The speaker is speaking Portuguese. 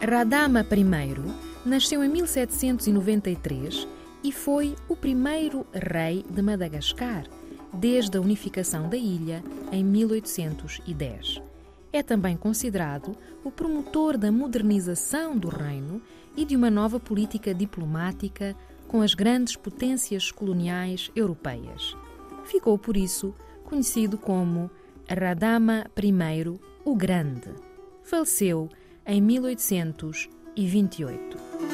Radama I nasceu em 1793 e foi o primeiro rei de Madagascar desde a unificação da ilha em 1810. É também considerado o promotor da modernização do reino e de uma nova política diplomática com as grandes potências coloniais europeias. Ficou, por isso, conhecido como Radama I o Grande. Faleceu em 1828.